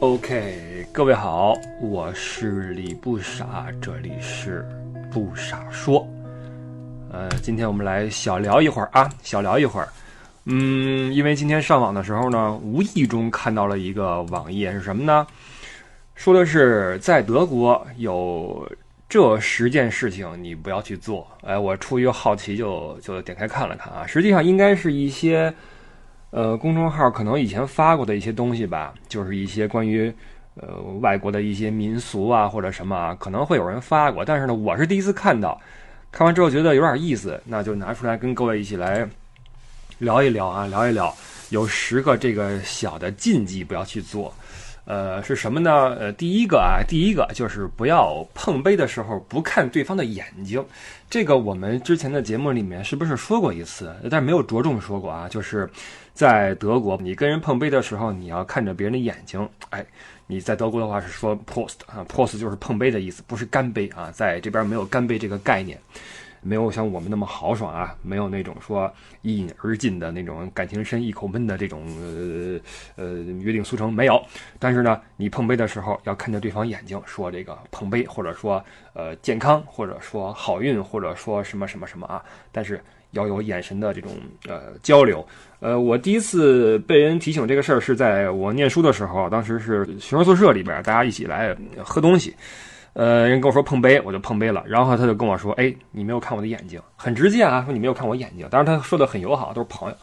OK，各位好，我是李不傻，这里是不傻说。呃，今天我们来小聊一会儿啊，小聊一会儿。嗯，因为今天上网的时候呢，无意中看到了一个网页，是什么呢？说的是在德国有这十件事情你不要去做。哎，我出于好奇就就点开看了看啊，实际上应该是一些。呃，公众号可能以前发过的一些东西吧，就是一些关于呃外国的一些民俗啊或者什么啊，可能会有人发过，但是呢，我是第一次看到，看完之后觉得有点意思，那就拿出来跟各位一起来聊一聊啊，聊一聊，有十个这个小的禁忌不要去做。呃，是什么呢？呃，第一个啊，第一个就是不要碰杯的时候不看对方的眼睛。这个我们之前的节目里面是不是说过一次？但没有着重说过啊。就是在德国，你跟人碰杯的时候，你要看着别人的眼睛。哎，你在德国的话是说 post 啊，post 就是碰杯的意思，不是干杯啊，在这边没有干杯这个概念。没有像我们那么豪爽啊，没有那种说一饮而尽的那种感情深一口闷的这种呃呃约定俗成没有。但是呢，你碰杯的时候要看着对方眼睛，说这个碰杯，或者说呃健康，或者说好运，或者说什么什么什么啊。但是要有眼神的这种呃交流。呃，我第一次被人提醒这个事儿是在我念书的时候，当时是学生宿舍里边大家一起来喝东西。呃，人跟我说碰杯，我就碰杯了。然后他就跟我说：“哎，你没有看我的眼睛，很直接啊，说你没有看我眼睛。”当然他说的很友好，都是朋友。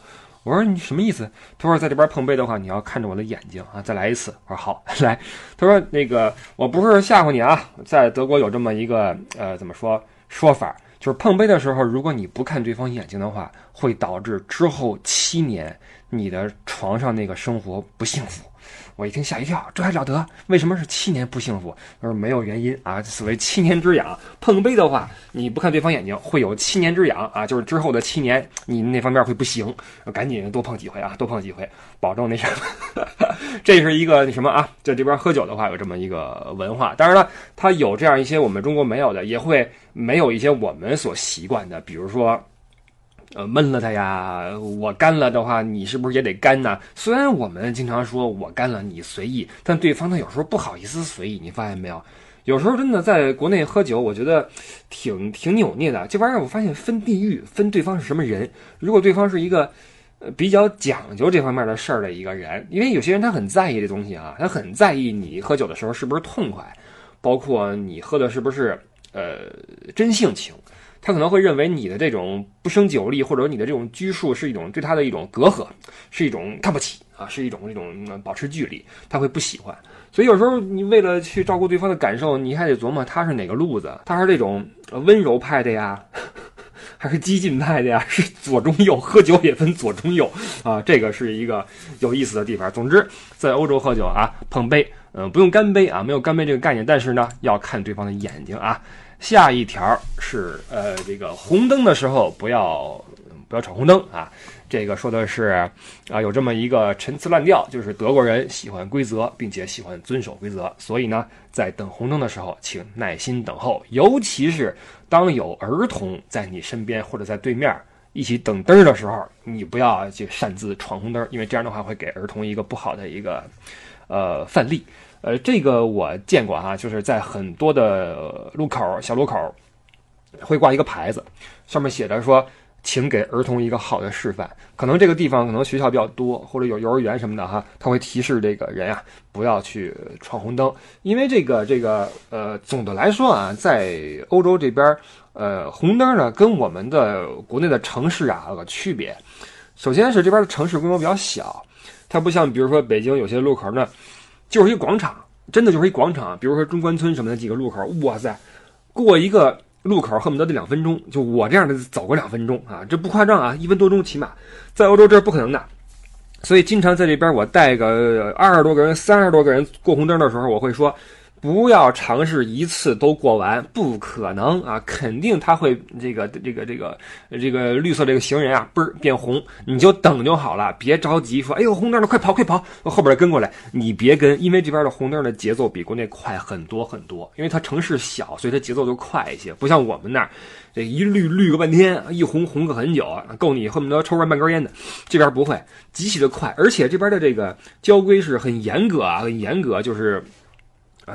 我说你什么意思？他说在这边碰杯的话，你要看着我的眼睛啊，再来一次。我说好，来。他说那个我不是吓唬你啊，在德国有这么一个呃怎么说说法，就是碰杯的时候，如果你不看对方眼睛的话，会导致之后七年你的床上那个生活不幸福。我一听吓一跳，这还了得？为什么是七年不幸福？他说没有原因啊，所谓七年之痒。碰杯的话，你不看对方眼睛，会有七年之痒啊，就是之后的七年，你那方面会不行。赶紧多碰几回啊，多碰几回，保证那什么。这是一个那什么啊，在这边喝酒的话有这么一个文化。当然了，它有这样一些我们中国没有的，也会没有一些我们所习惯的，比如说。呃，闷了他呀！我干了的话，你是不是也得干呢？虽然我们经常说我干了，你随意，但对方他有时候不好意思随意。你发现没有？有时候真的在国内喝酒，我觉得挺挺扭捏的。这玩意儿我发现分地域，分对方是什么人。如果对方是一个呃比较讲究这方面的事儿的一个人，因为有些人他很在意这东西啊，他很在意你喝酒的时候是不是痛快，包括你喝的是不是呃真性情。他可能会认为你的这种不胜酒力，或者你的这种拘束是一种对他的一种隔阂，是一种看不起啊，是一种这种保持距离，他会不喜欢。所以有时候你为了去照顾对方的感受，你还得琢磨他是哪个路子，他是这种温柔派的呀，还是激进派的呀？是左中右，喝酒也分左中右啊，这个是一个有意思的地方。总之，在欧洲喝酒啊，碰杯，嗯，不用干杯啊，没有干杯这个概念，但是呢，要看对方的眼睛啊。下一条是呃，这个红灯的时候不要不要闯红灯啊。这个说的是啊，有这么一个陈词滥调，就是德国人喜欢规则，并且喜欢遵守规则。所以呢，在等红灯的时候，请耐心等候，尤其是当有儿童在你身边或者在对面一起等灯的时候，你不要去擅自闯红灯，因为这样的话会给儿童一个不好的一个呃范例。呃，这个我见过哈，就是在很多的路口、小路口，会挂一个牌子，上面写着说，请给儿童一个好的示范。可能这个地方可能学校比较多，或者有幼儿园什么的哈，他会提示这个人啊，不要去闯红灯。因为这个这个呃，总的来说啊，在欧洲这边，呃，红灯呢跟我们的国内的城市啊有个区别。首先是这边的城市规模比较小，它不像比如说北京有些路口呢。就是一广场，真的就是一广场。比如说中关村什么的几个路口，哇塞，过一个路口恨不得得两分钟。就我这样的走个两分钟啊，这不夸张啊，一分多钟起码。在欧洲这是不可能的，所以经常在这边我带个二十多个人、三十多个人过红灯的时候，我会说不要尝试一次都过完，不可能啊！肯定他会这个这个这个这个绿色这个行人啊，嘣儿变红，你就等就好了，别着急说，哎呦红灯了，快跑快跑，后边跟过来，你别跟，因为这边的红灯的节奏比国内快很多很多，因为它城市小，所以它节奏就快一些，不像我们那儿，这一绿绿个半天，一红红个很久，够你恨不得抽完半根烟的。这边不会，极其的快，而且这边的这个交规是很严格啊，很严格，就是。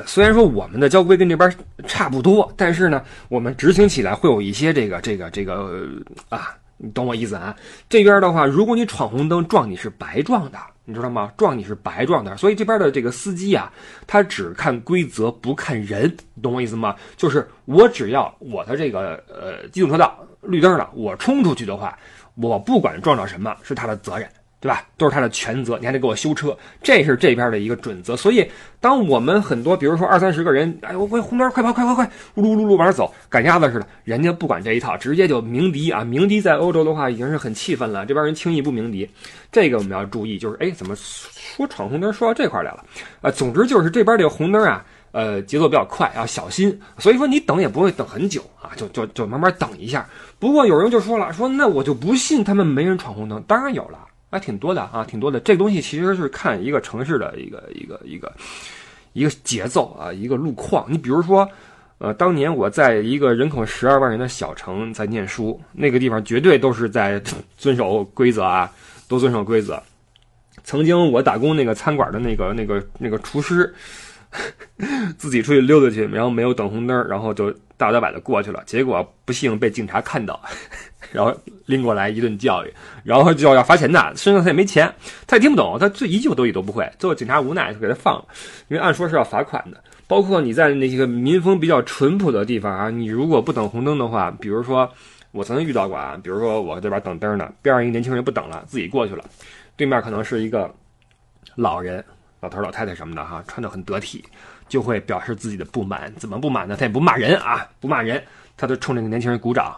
虽然说我们的交规跟这边差不多，但是呢，我们执行起来会有一些这个这个这个啊，你懂我意思啊？这边的话，如果你闯红灯撞你是白撞的，你知道吗？撞你是白撞的，所以这边的这个司机啊，他只看规则不看人，懂我意思吗？就是我只要我的这个呃机动车道绿灯了，我冲出去的话，我不管撞着什么是他的责任。对吧？都是他的全责，你还得给我修车，这是这边的一个准则。所以，当我们很多，比如说二三十个人，哎呦，喂，红灯，快跑，快快快，呜噜噜噜往那走，赶鸭子似的，人家不管这一套，直接就鸣笛啊！鸣笛在欧洲的话已经是很气愤了，这边人轻易不鸣笛。这个我们要注意，就是哎，怎么说闯红灯说到这块来了？啊，总之就是这边这个红灯啊，呃，节奏比较快，要小心。所以说你等也不会等很久啊，就就就慢慢等一下。不过有人就说了，说那我就不信他们没人闯红灯，当然有了。还挺多的啊，挺多的。这个东西其实是看一个城市的一个一个一个一个节奏啊，一个路况。你比如说，呃，当年我在一个人口十二万人的小城在念书，那个地方绝对都是在 遵守规则啊，都遵守规则。曾经我打工那个餐馆的那个那个那个厨师，自己出去溜达去，然后没有等红灯，然后就大摇大摆的过去了，结果不幸被警察看到。然后拎过来一顿教育，然后就要罚钱的，身上他也没钱，他也听不懂，他这一句德语都不会，最后警察无奈就给他放了，因为按说是要罚款的。包括你在那些个民风比较淳朴的地方啊，你如果不等红灯的话，比如说我曾经遇到过啊，比如说我这边等灯呢，边上一个年轻人不等了，自己过去了，对面可能是一个老人、老头、老太太什么的哈，穿的很得体，就会表示自己的不满，怎么不满呢？他也不骂人啊，不骂人，他就冲这个年轻人鼓掌。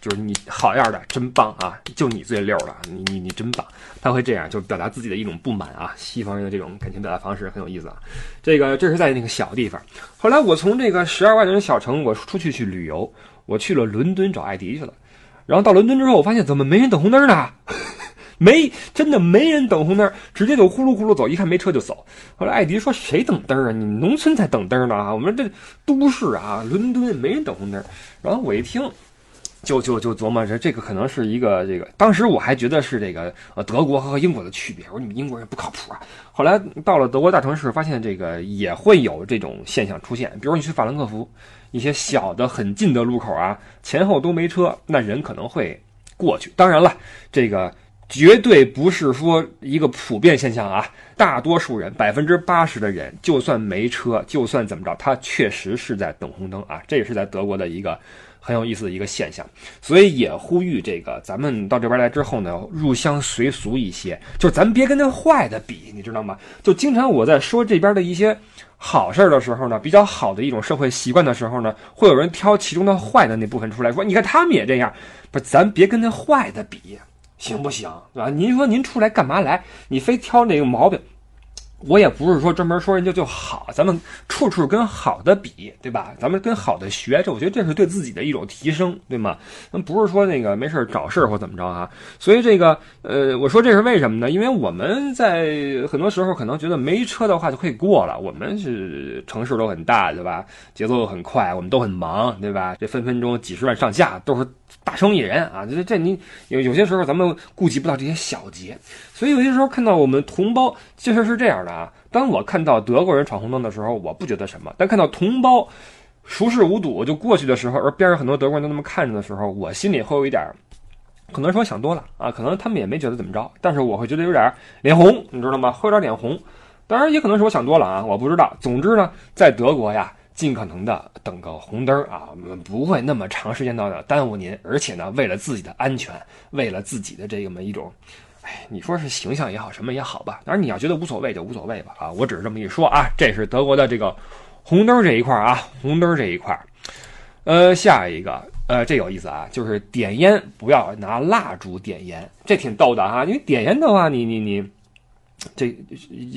就是你好样的，真棒啊！就你最溜了，你你你真棒。他会这样，就表达自己的一种不满啊。西方人的这种感情表达方式很有意思啊。这个这是在那个小地方。后来我从这个十二万人小城，我出去去旅游，我去了伦敦找艾迪去了。然后到伦敦之后，我发现怎么没人等红灯呢？没，真的没人等红灯，直接就呼噜呼噜走，一看没车就走。后来艾迪说：“谁等灯啊？你们农村才等灯呢啊！我们这都市啊，伦敦没人等红灯。”然后我一听。就就就琢磨着这个可能是一个这个，当时我还觉得是这个呃德国和英国的区别，我说你们英国人不靠谱啊。后来到了德国大城市，发现这个也会有这种现象出现，比如你去法兰克福，一些小的很近的路口啊，前后都没车，那人可能会过去。当然了，这个绝对不是说一个普遍现象啊，大多数人百分之八十的人，就算没车，就算怎么着，他确实是在等红灯啊，这也是在德国的一个。很有意思的一个现象，所以也呼吁这个咱们到这边来之后呢，入乡随俗一些，就咱别跟那坏的比，你知道吗？就经常我在说这边的一些好事的时候呢，比较好的一种社会习惯的时候呢，会有人挑其中的坏的那部分出来说，你看他们也这样，不，咱别跟那坏的比，行不行？对吧？您说您出来干嘛来？你非挑那个毛病。我也不是说专门说人家就好，咱们处处跟好的比，对吧？咱们跟好的学，这我觉得这是对自己的一种提升，对吗？那不是说那个没事找事儿或怎么着啊。所以这个，呃，我说这是为什么呢？因为我们在很多时候可能觉得没车的话就可以过了。我们是城市都很大，对吧？节奏很快，我们都很忙，对吧？这分分钟几十万上下都是大生意人啊。这这你有有些时候咱们顾及不到这些小节。所以有些时候看到我们同胞，其实是这样的啊。当我看到德国人闯红灯的时候，我不觉得什么；但看到同胞熟视无睹就过去的时候，而边上很多德国人都那么看着的时候，我心里会有一点，可能说想多了啊。可能他们也没觉得怎么着，但是我会觉得有点脸红，你知道吗？会有点脸红。当然也可能是我想多了啊，我不知道。总之呢，在德国呀，尽可能的等个红灯啊，我们不会那么长时间到的耽误您，而且呢，为了自己的安全，为了自己的这么一种。哎，你说是形象也好，什么也好吧。当然你要觉得无所谓就无所谓吧。啊，我只是这么一说啊。这是德国的这个红灯这一块啊，红灯这一块。呃，下一个，呃，这有意思啊，就是点烟不要拿蜡烛点烟，这挺逗的哈。因为点烟的话，你你你这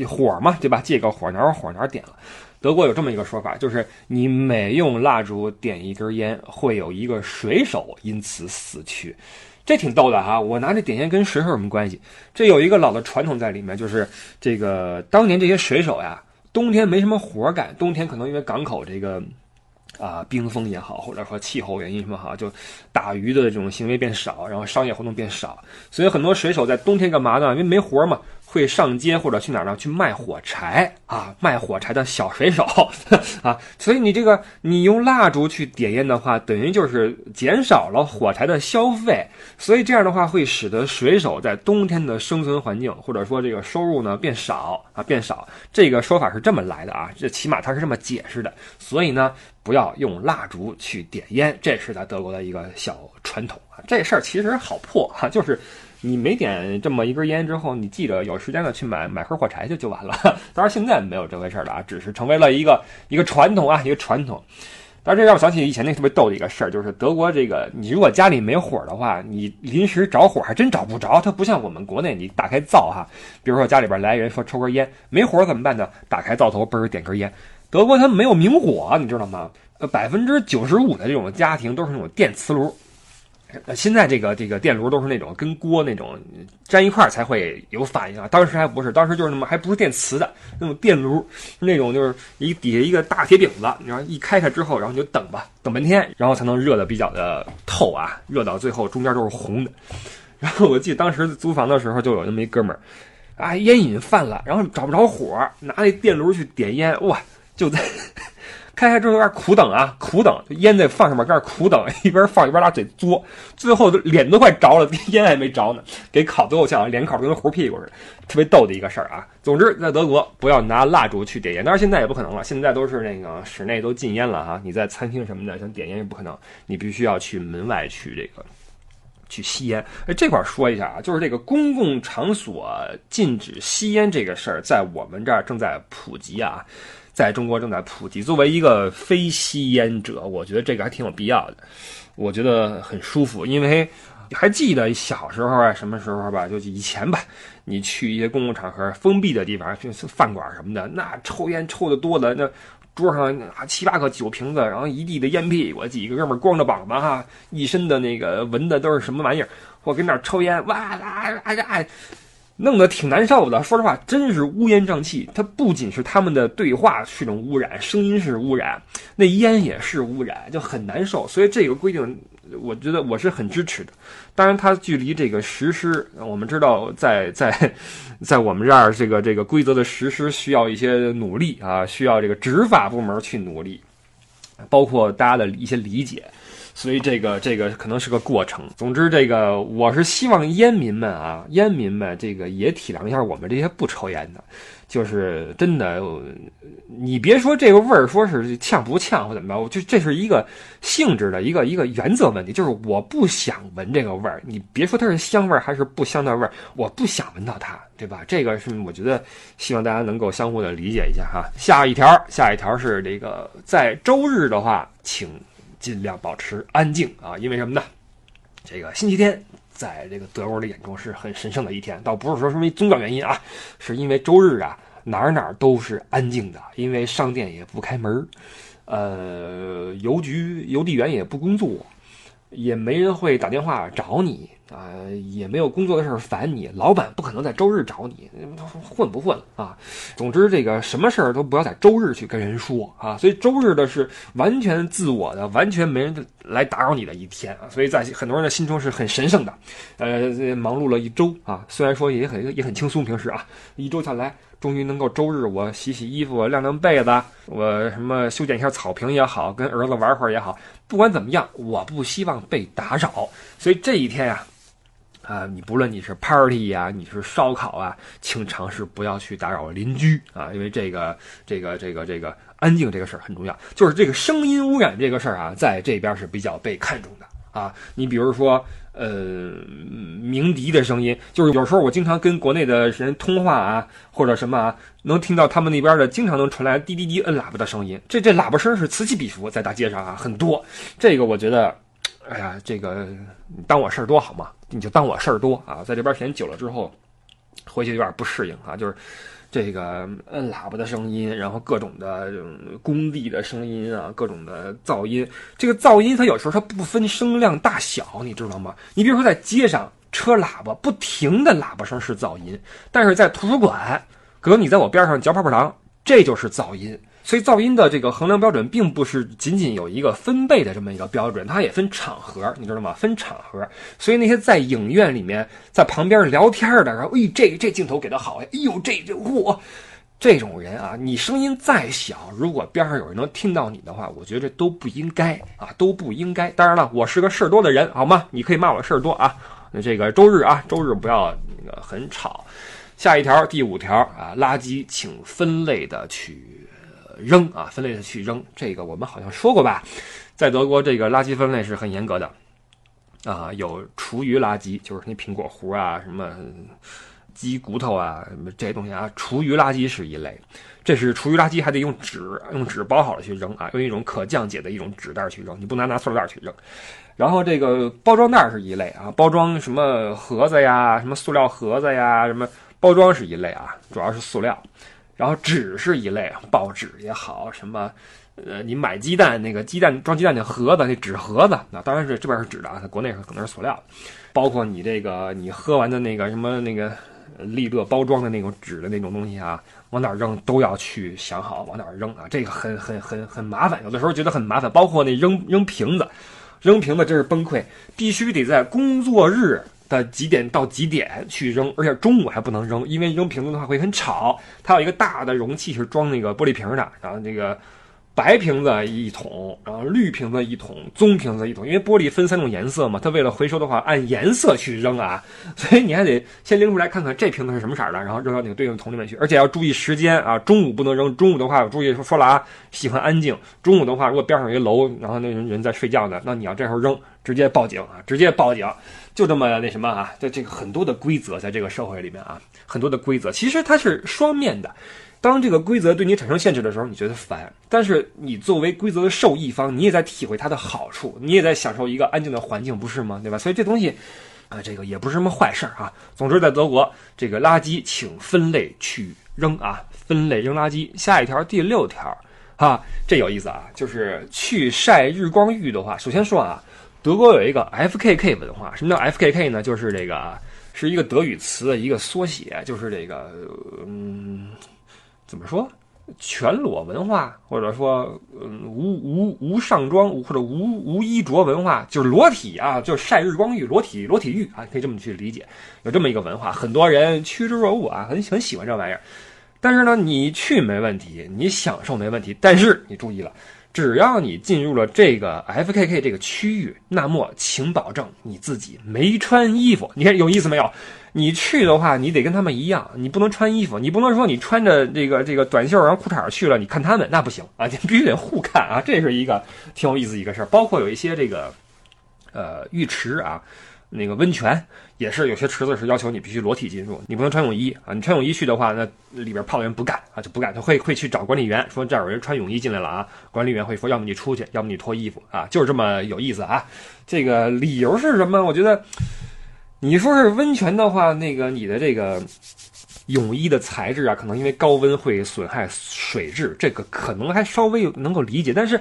火嘛，对吧？借个火哪有火哪点了。德国有这么一个说法，就是你每用蜡烛点一根烟，会有一个水手因此死去。这挺逗的哈！我拿这点烟跟水手有什么关系？这有一个老的传统在里面，就是这个当年这些水手呀，冬天没什么活干，冬天可能因为港口这个。啊，冰封也好，或者说气候原因什么好，就打鱼的这种行为变少，然后商业活动变少，所以很多水手在冬天干嘛呢？因为没活嘛。会上街或者去哪儿呢？去卖火柴啊，卖火柴的小水手 啊，所以你这个你用蜡烛去点烟的话，等于就是减少了火柴的消费，所以这样的话会使得水手在冬天的生存环境或者说这个收入呢变少啊变少。这个说法是这么来的啊，这起码他是这么解释的。所以呢，不要用蜡烛去点烟，这是在德国的一个小传统啊。这事儿其实好破哈，就是。你没点这么一根烟之后，你记着有时间了去买买盒火柴就就完了。当然现在没有这回事了啊，只是成为了一个一个传统啊，一个传统。但是这让我想起以前那特别逗的一个事儿，就是德国这个，你如果家里没火的话，你临时找火还真找不着。它不像我们国内，你打开灶哈，比如说家里边来人说抽根烟，没火怎么办呢？打开灶头嘣儿点根烟。德国它没有明火，你知道吗？呃，百分之九十五的这种家庭都是那种电磁炉。现在这个这个电炉都是那种跟锅那种粘一块才会有反应啊，当时还不是，当时就是那么还不是电磁的那种电炉，那种就是一底下一个大铁饼子，然后一开开之后，然后你就等吧，等半天，然后才能热的比较的透啊，热到最后中间都是红的。然后我记得当时租房的时候就有那么一哥们儿，啊烟瘾犯了，然后找不着火，拿那电炉去点烟，哇，就在。开开之后有点苦等啊，苦等，烟在放上面，开始苦等，一边放一边拿嘴嘬，最后脸都快着了，烟还没着呢，给烤最后像脸烤的跟糊屁股似的，特别逗的一个事儿啊。总之，在德国不要拿蜡烛去点烟，但是现在也不可能了，现在都是那个室内都禁烟了哈。你在餐厅什么的想点烟也不可能，你必须要去门外去这个去吸烟。哎，这块说一下啊，就是这个公共场所禁止吸烟这个事儿，在我们这儿正在普及啊。在中国正在普及。作为一个非吸烟者，我觉得这个还挺有必要的。我觉得很舒服，因为还记得小时候啊，什么时候吧，就以前吧，你去一些公共场合、封闭的地方，就是饭馆什么的，那抽烟抽的多的，那桌上七八个酒瓶子，然后一地的烟屁，我几个哥们光着膀子哈，一身的那个闻的都是什么玩意儿，我跟那抽烟，哇啦啦啦。弄得挺难受的，说实话，真是乌烟瘴气。它不仅是他们的对话是一种污染，声音是污染，那烟也是污染，就很难受。所以这个规定，我觉得我是很支持的。当然，它距离这个实施，我们知道，在在在我们这儿，这个这个规则的实施需要一些努力啊，需要这个执法部门去努力，包括大家的一些理解。所以这个这个可能是个过程。总之，这个我是希望烟民们啊，烟民们这个也体谅一下我们这些不抽烟的，就是真的，你别说这个味儿，说是呛不呛或怎么着，我就这是一个性质的一个一个原则问题，就是我不想闻这个味儿。你别说它是香味儿还是不香的味儿，我不想闻到它，对吧？这个是我觉得希望大家能够相互的理解一下哈。下一条，下一条是这个在周日的话，请。尽量保持安静啊，因为什么呢？这个星期天在这个德国的眼中是很神圣的一天，倒不是说因为宗教原因啊，是因为周日啊哪儿哪儿都是安静的，因为商店也不开门呃，邮局邮递员也不工作，也没人会打电话找你。啊，也没有工作的事儿烦你，老板不可能在周日找你，混不混啊？总之，这个什么事儿都不要在周日去跟人说啊。所以周日的是完全自我的，完全没人来打扰你的一天啊。所以在很多人的心中是很神圣的。呃，忙碌了一周啊，虽然说也很也很轻松，平时啊，一周下来，终于能够周日我洗洗衣服、晾晾被子，我什么修剪一下草坪也好，跟儿子玩会儿也好，不管怎么样，我不希望被打扰。所以这一天呀。啊，你不论你是 party 呀，你是烧烤啊，请尝试不要去打扰邻居啊，因为这个这个这个这个安静这个事儿很重要。就是这个声音污染这个事儿啊，在这边是比较被看重的啊。你比如说，呃，鸣笛的声音，就是有时候我经常跟国内的人通话啊，或者什么啊，能听到他们那边的经常能传来滴滴滴摁喇叭的声音。这这喇叭声是此起彼伏，在大街上啊很多。这个我觉得。哎呀，这个当我事儿多好吗？你就当我事儿多啊！在这边时间久了之后，回去有点不适应啊。就是这个摁喇叭的声音，然后各种的工地的声音啊，各种的噪音。这个噪音它有时候它不分声量大小，你知道吗？你比如说在街上，车喇叭不停的喇叭声是噪音，但是在图书馆，可能你在我边上嚼泡泡糖，这就是噪音。所以噪音的这个衡量标准，并不是仅仅有一个分贝的这么一个标准，它也分场合，你知道吗？分场合。所以那些在影院里面，在旁边聊天的，然后哎，这这镜头给的好呀，哎呦，这这嚯，这种人啊，你声音再小，如果边上有人能听到你的话，我觉得都不应该啊，都不应该。当然了，我是个事儿多的人，好吗？你可以骂我事儿多啊。那这个周日啊，周日不要那个很吵。下一条，第五条啊，垃圾请分类的去。扔啊，分类的去扔，这个我们好像说过吧？在德国，这个垃圾分类是很严格的啊。有厨余垃圾，就是那苹果核啊，什么鸡骨头啊，什么这些东西啊。厨余垃圾是一类，这是厨余垃圾还得用纸，用纸包好了去扔啊，用一种可降解的一种纸袋去扔，你不能拿塑料袋去扔。然后这个包装袋是一类啊，包装什么盒子呀，什么塑料盒子呀，什么包装是一类啊，主要是塑料。然后纸是一类，报纸也好，什么，呃，你买鸡蛋那个鸡蛋装鸡蛋那盒子，那纸盒子，那当然是这边是纸的啊，国内是可能是塑料。包括你这个你喝完的那个什么那个利乐包装的那种纸的那种东西啊，往哪扔都要去想好往哪扔啊，这个很很很很麻烦，有的时候觉得很麻烦。包括那扔扔瓶子，扔瓶子真是崩溃，必须得在工作日。的几点到几点去扔，而且中午还不能扔，因为扔瓶子的话会很吵。它有一个大的容器是装那个玻璃瓶的，然后那个。白瓶子一桶，然后绿瓶子一桶，棕瓶子一桶。因为玻璃分三种颜色嘛，它为了回收的话，按颜色去扔啊，所以你还得先拎出来看看这瓶子是什么色的，然后扔到那个对应的桶里面去。而且要注意时间啊，中午不能扔。中午的话，我注意说说了啊，喜欢安静。中午的话，如果边上有一楼，然后那人人在睡觉呢，那你要这时候扔，直接报警啊，直接报警，就这么那什么啊？在这个很多的规则在这个社会里面啊，很多的规则，其实它是双面的。当这个规则对你产生限制的时候，你觉得烦；但是你作为规则的受益方，你也在体会它的好处，你也在享受一个安静的环境，不是吗？对吧？所以这东西，啊，这个也不是什么坏事儿啊。总之，在德国，这个垃圾请分类去扔啊，分类扔垃圾。下一条，第六条，哈，这有意思啊，就是去晒日光浴的话，首先说啊，德国有一个 F.K.K 文化。什么叫 F.K.K 呢？就是这个是一个德语词的一个缩写，就是这个，嗯。怎么说？全裸文化，或者说，嗯，无无无上装，或者无无衣着文化，就是裸体啊，就是晒日光浴，裸体裸体浴啊，可以这么去理解。有这么一个文化，很多人趋之若鹜啊，很很喜欢这玩意儿。但是呢，你去没问题，你享受没问题，但是你注意了，只要你进入了这个 F K K 这个区域，那么请保证你自己没穿衣服。你看有意思没有？你去的话，你得跟他们一样，你不能穿衣服，你不能说你穿着这个这个短袖然后裤衩去了，你看他们那不行啊，你必须得互看啊，这是一个挺有意思一个事儿。包括有一些这个，呃，浴池啊，那个温泉也是有些池子是要求你必须裸体进入，你不能穿泳衣啊，你穿泳衣去的话，那里边泡的人不干啊，就不干，他会会去找管理员说这儿有人穿泳衣进来了啊，管理员会说要么你出去，要么你脱衣服啊，就是这么有意思啊。这个理由是什么？我觉得。你说是温泉的话，那个你的这个泳衣的材质啊，可能因为高温会损害水质，这个可能还稍微能够理解，但是。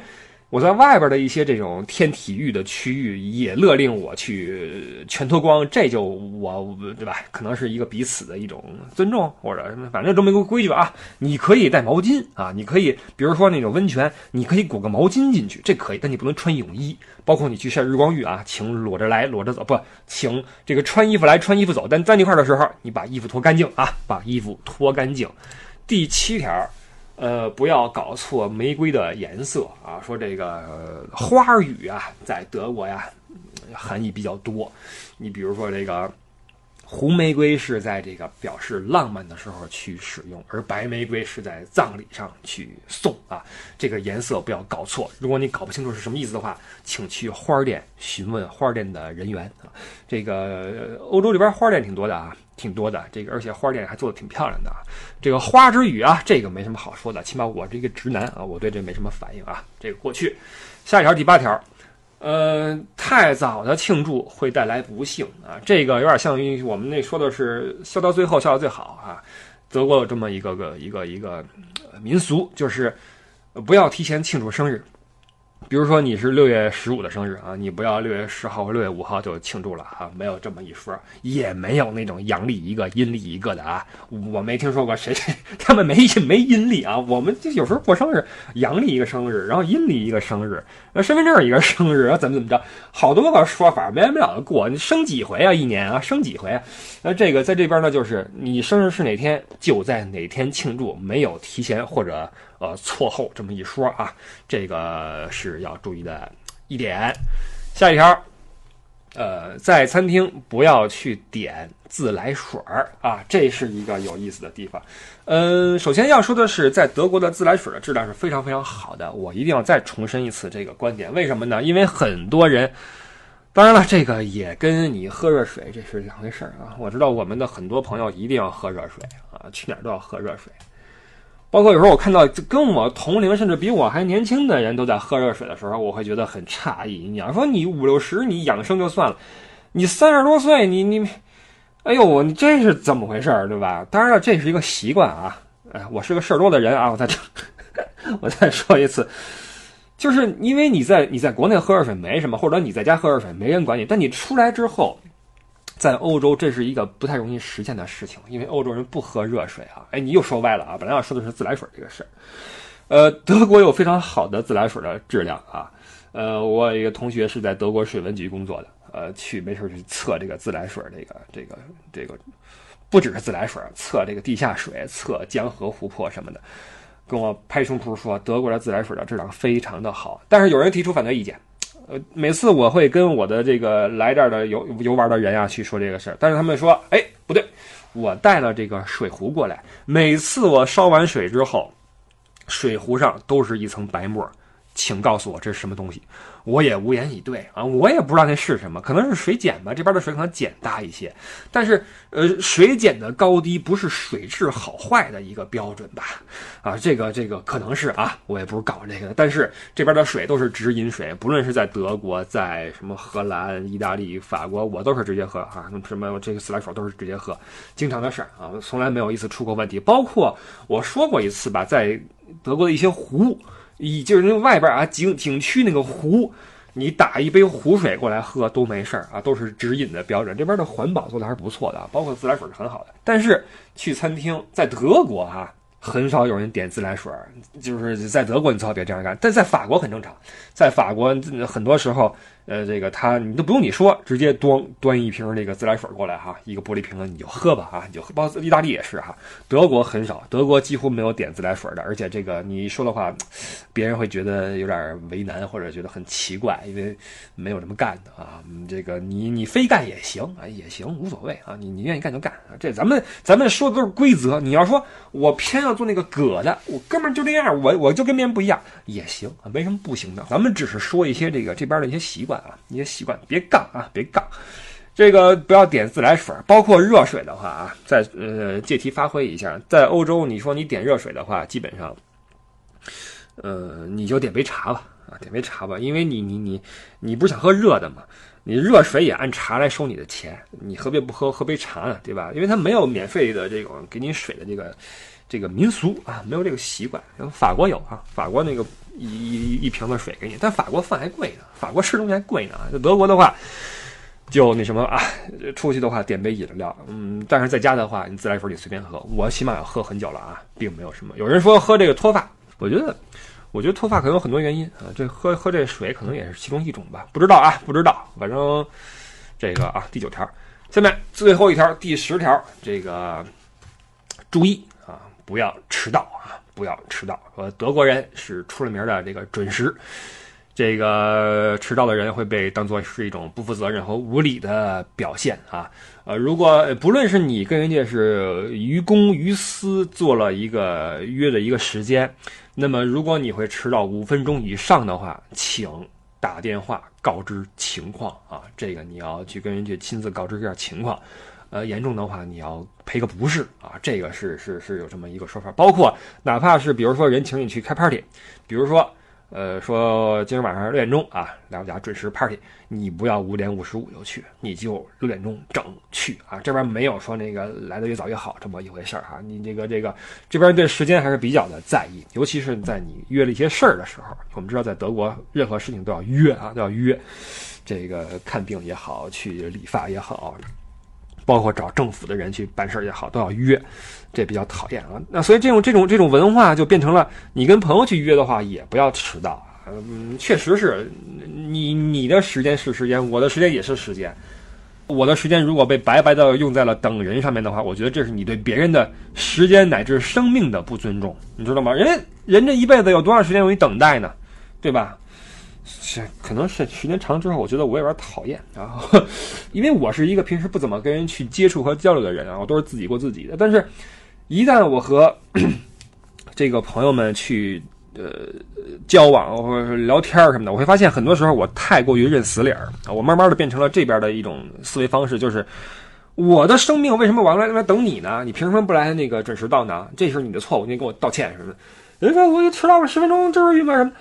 我在外边的一些这种天体育的区域也勒令我去全脱光，这就我对吧？可能是一个彼此的一种尊重，或者什么，反正这么一个规矩啊。你可以带毛巾啊，你可以，比如说那种温泉，你可以裹个毛巾进去，这可以，但你不能穿泳衣。包括你去晒日光浴啊，请裸着来，裸着走，不，请这个穿衣服来，穿衣服走。但在那块的时候，你把衣服脱干净啊，把衣服脱干净。第七条。呃，不要搞错玫瑰的颜色啊！说这个花语啊，在德国呀，含义比较多。你比如说这个红玫瑰是在这个表示浪漫的时候去使用，而白玫瑰是在葬礼上去送啊。这个颜色不要搞错。如果你搞不清楚是什么意思的话，请去花店询问花店的人员啊。这个欧洲这边花店挺多的啊。挺多的，这个而且花店还做的挺漂亮的啊。这个花之语啊，这个没什么好说的，起码我这个直男啊，我对这没什么反应啊。这个过去，下一条第八条，呃，太早的庆祝会带来不幸啊。这个有点像于我们那说的是笑到最后，笑到最好啊。德国有这么一个个一个一个民俗，就是不要提前庆祝生日。比如说你是六月十五的生日啊，你不要六月十号或六月五号就庆祝了啊，没有这么一说，也没有那种阳历一个阴历一个的啊，我没听说过谁谁 他们没 没阴历啊，我们就有时候过生日，阳历一个生日，然后阴历一个生日，那身份证一个生日，怎么怎么着，好多个说法，没完没了的过，你生几回啊？一年啊，生几回啊？那这个在这边呢，就是你生日是哪天就在哪天庆祝，没有提前或者。呃，错后这么一说啊，这个是要注意的一点。下一条，呃，在餐厅不要去点自来水儿啊，这是一个有意思的地方。嗯，首先要说的是，在德国的自来水的质量是非常非常好的，我一定要再重申一次这个观点。为什么呢？因为很多人，当然了，这个也跟你喝热水这是两回事儿啊。我知道我们的很多朋友一定要喝热水啊，去哪儿都要喝热水。包括有时候我看到跟我同龄甚至比我还年轻的人都在喝热水的时候，我会觉得很诧异。你要说你五六十，你养生就算了，你三十多岁，你你，哎呦，你这是怎么回事儿，对吧？当然了，这是一个习惯啊。哎，我是个事儿多的人啊，我再 我再说一次，就是因为你在你在国内喝热水没什么，或者你在家喝热水没人管你，但你出来之后。在欧洲，这是一个不太容易实现的事情，因为欧洲人不喝热水啊。哎，你又说歪了啊！本来要说的是自来水这个事儿。呃，德国有非常好的自来水的质量啊。呃，我一个同学是在德国水文局工作的，呃，去没事去测这个自来水这个这个这个，不只是自来水，测这个地下水，测江河湖泊什么的，跟我拍胸脯说德国的自来水的质量非常的好。但是有人提出反对意见。呃，每次我会跟我的这个来这儿的游游玩的人啊去说这个事儿，但是他们说，哎，不对，我带了这个水壶过来，每次我烧完水之后，水壶上都是一层白沫。请告诉我这是什么东西，我也无言以对啊，我也不知道那是什么，可能是水碱吧，这边的水可能碱大一些，但是呃，水碱的高低不是水质好坏的一个标准吧？啊，这个这个可能是啊，我也不是搞这个的，但是这边的水都是直饮水，不论是在德国，在什么荷兰、意大利、法国，我都是直接喝啊，什么这个自来水都是直接喝，经常的事儿啊，从来没有一次出过问题，包括我说过一次吧，在德国的一些湖。以就是那外边啊景景区那个湖，你打一杯湖水过来喝都没事儿啊，都是指引的标准。这边的环保做的还是不错的，包括自来水是很好的。但是去餐厅，在德国哈。很少有人点自来水，就是在德国你最好别这样干，但在法国很正常。在法国很多时候，呃，这个他你都不用你说，直接端端一瓶那个自来水过来哈，一个玻璃瓶子你就喝吧啊，你就喝。包括意大利也是哈，德国很少，德国几乎没有点自来水的，而且这个你说的话，别人会觉得有点为难或者觉得很奇怪，因为没有这么干的啊。这个你你非干也行啊，也行无所谓啊，你你愿意干就干啊。这咱们咱们说的都是规则，你要说我偏要。做那个葛的，我哥们儿就这样，我我就跟别人不一样也行啊，没什么不行的。咱们只是说一些这个这边的一些习惯啊，你也习惯，别杠啊，别杠。这个不要点自来水，包括热水的话啊，在呃借题发挥一下，在欧洲你说你点热水的话，基本上，呃你就点杯茶吧啊，点杯茶吧，因为你你你你不是想喝热的嘛？你热水也按茶来收你的钱，你何必不喝喝杯茶呢？对吧？因为它没有免费的这种给你水的这个。这个民俗啊，没有这个习惯。法国有啊，法国那个一一一瓶子水给你，但法国饭还贵呢，法国吃东西还贵呢。就德国的话，就那什么啊，出去的话点杯饮料，嗯，但是在家的话，你自来水你随便喝。我起码要喝很久了啊，并没有什么。有人说喝这个脱发，我觉得，我觉得脱发可能有很多原因啊，这喝喝这水可能也是其中一种吧，不知道啊，不知道。反正这个啊，第九条，下面最后一条，第十条，这个注意啊。不要迟到啊！不要迟到。说德国人是出了名的这个准时，这个迟到的人会被当作是一种不负责任和无礼的表现啊。呃，如果不论是你跟人家是于公于私做了一个约的一个时间，那么如果你会迟到五分钟以上的话，请打电话告知情况啊。这个你要去跟人家亲自告知一下情况。呃，严重的话你要赔个不是啊，这个是是是有这么一个说法。包括哪怕是比如说人请你去开 party，比如说呃，说今儿晚上六点钟啊，来我家准时 party，你不要五点五十五就去，你就六点钟整去啊。这边没有说那个来的越早越好这么一回事儿哈。你这个这个这边对时间还是比较的在意，尤其是在你约了一些事儿的时候。我们知道在德国任何事情都要约啊，都要约。这个看病也好，去理发也好，包括找政府的人去办事儿也好，都要约。这比较讨厌啊，那所以这种这种这种文化就变成了，你跟朋友去约的话，也不要迟到。嗯，确实是你你的时间是时间，我的时间也是时间。我的时间如果被白白的用在了等人上面的话，我觉得这是你对别人的时间乃至生命的不尊重，你知道吗？人人这一辈子有多少时间用于等待呢？对吧？是，可能是时间长之后，我觉得我有点讨厌。然后，因为我是一个平时不怎么跟人去接触和交流的人啊，我都是自己过自己的。但是。一旦我和 这个朋友们去呃交往或者聊天什么的，我会发现很多时候我太过于认死理儿啊，我慢慢的变成了这边的一种思维方式，就是我的生命为什么我要来来等你呢？你凭什么不来那个准时到呢？这是你的错误，你给我道歉什么的。人说我迟到了十分钟，这是郁闷什么？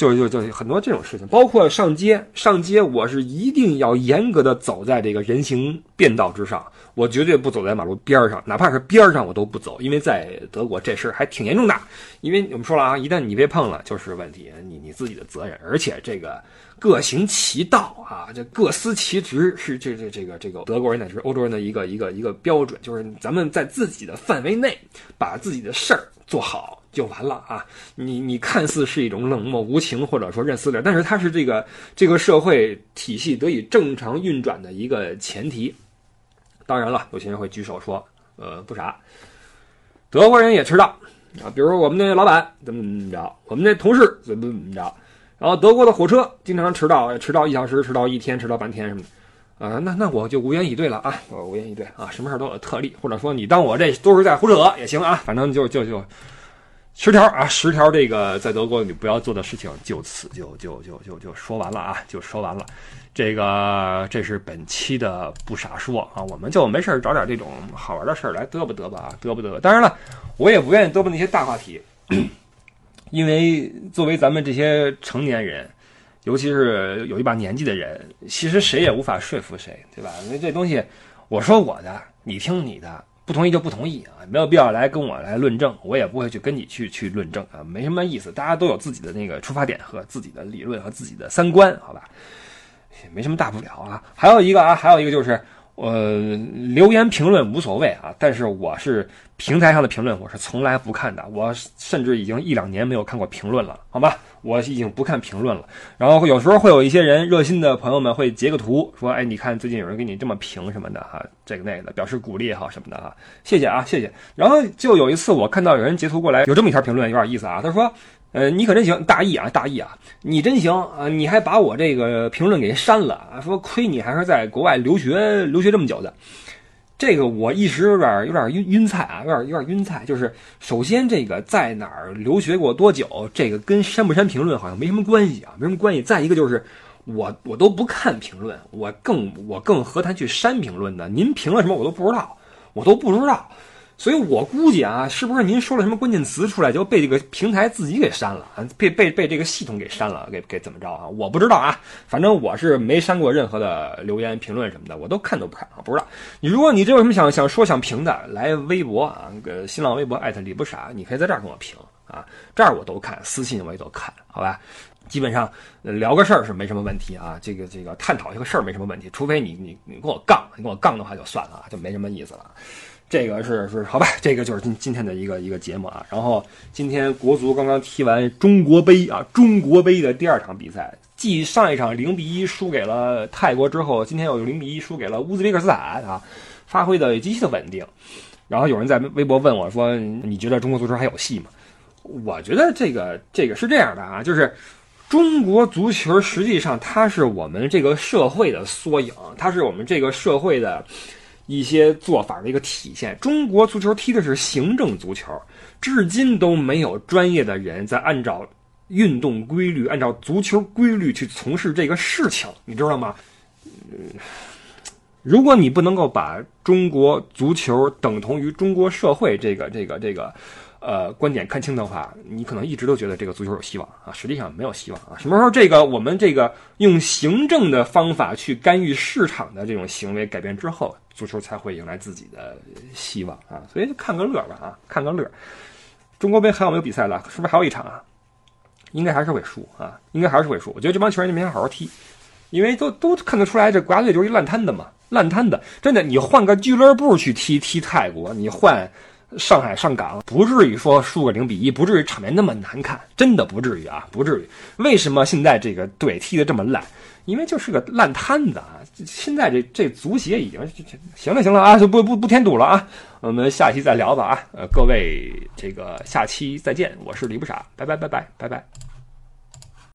就就就很多这种事情，包括上街上街，我是一定要严格的走在这个人行便道之上。我绝对不走在马路边上，哪怕是边上我都不走，因为在德国这事儿还挺严重的。因为我们说了啊，一旦你被碰了就是问题，你你自己的责任。而且这个各行其道啊，这各司其职是这这这个这个德国人乃至欧洲人的一个一个一个标准，就是咱们在自己的范围内把自己的事儿做好就完了啊。你你看似是一种冷漠无情或者说认死理，但是它是这个这个社会体系得以正常运转的一个前提。当然了，有些人会举手说：“呃，不傻，德国人也迟到啊。比如我们那老板怎么怎么着，我们那同事怎么怎么着。然后德国的火车经常迟到，迟到一小时，迟到一天，迟到半天什么的。啊，那那我就无言以对了啊，我无言以对啊。什么事都有特例，或者说你当我这都是在胡扯也行啊。反正就就就十条啊，十条这个在德国你不要做的事情，就此就就就就就说完了啊，就说完了。”这个这是本期的不傻说啊，我们就没事找点这种好玩的事儿来嘚啵嘚啵啊，嘚啵嘚啵。当然了，我也不愿意嘚啵那些大话题，因为作为咱们这些成年人，尤其是有一把年纪的人，其实谁也无法说服谁，对吧？因为这东西，我说我的，你听你的，不同意就不同意啊，没有必要来跟我来论证，我也不会去跟你去去论证啊，没什么意思。大家都有自己的那个出发点和自己的理论和自己的三观，好吧？也没什么大不了啊，还有一个啊，还有一个就是，呃，留言评论无所谓啊，但是我是平台上的评论，我是从来不看的，我甚至已经一两年没有看过评论了，好吧，我已经不看评论了。然后有时候会有一些人热心的朋友们会截个图，说，哎，你看最近有人给你这么评什么的哈，这个那个的，表示鼓励也好什么的哈，谢谢啊，谢谢。然后就有一次我看到有人截图过来，有这么一条评论，有点意思啊，他说。呃，你可真行，大意啊，大意啊，你真行啊！你还把我这个评论给删了啊？说亏你还是在国外留学留学这么久的，这个我一时有点有点晕晕菜啊，有点有点晕菜。就是首先这个在哪儿留学过多久，这个跟删不删评论好像没什么关系啊，没什么关系。再一个就是我我都不看评论，我更我更何谈去删评论呢？您评了什么我都不知道，我都不知道。所以我估计啊，是不是您说了什么关键词出来就被这个平台自己给删了啊？被被被这个系统给删了，给给怎么着啊？我不知道啊，反正我是没删过任何的留言评论什么的，我都看都不看啊，不知道。你如果你这有什么想想说想评的，来微博啊，个新浪微博艾特李不傻，你可以在这儿跟我评啊，这儿我都看，私信我也都看，好吧？基本上聊个事儿是没什么问题啊，这个这个探讨一个事儿没什么问题，除非你你你跟我杠，你跟我杠的话就算了啊，就没什么意思了。这个是是好吧，这个就是今今天的一个一个节目啊。然后今天国足刚刚踢完中国杯啊，中国杯的第二场比赛，继上一场零比一输给了泰国之后，今天又零比一输给了乌兹别克斯坦啊，发挥的极其的稳定。然后有人在微博问我说：“你觉得中国足球还有戏吗？”我觉得这个这个是这样的啊，就是中国足球实际上它是我们这个社会的缩影，它是我们这个社会的。一些做法的一个体现。中国足球踢的是行政足球，至今都没有专业的人在按照运动规律、按照足球规律去从事这个事情，你知道吗？如果你不能够把中国足球等同于中国社会这个、这个、这个，呃观点看清的话，你可能一直都觉得这个足球有希望啊，实际上没有希望啊。什么时候这个我们这个用行政的方法去干预市场的这种行为改变之后，足球才会迎来自己的希望啊。所以就看个乐吧啊，看个乐。中国杯还有没有比赛了？是不是还有一场啊？应该还是会输啊，应该还是会输。我觉得这帮球员就没法好好踢，因为都都看得出来，这国家队就是一烂摊子嘛，烂摊子。真的，你换个俱乐部去踢踢泰国，你换上海上港，不至于说输个零比一，不至于场面那么难看，真的不至于啊，不至于。为什么现在这个队踢得这么烂？因为就是个烂摊子啊！现在这这足协已经行了行了啊，就不不不添堵了啊！我们下期再聊吧啊！呃，各位这个下期再见，我是李不傻，拜拜拜拜拜拜。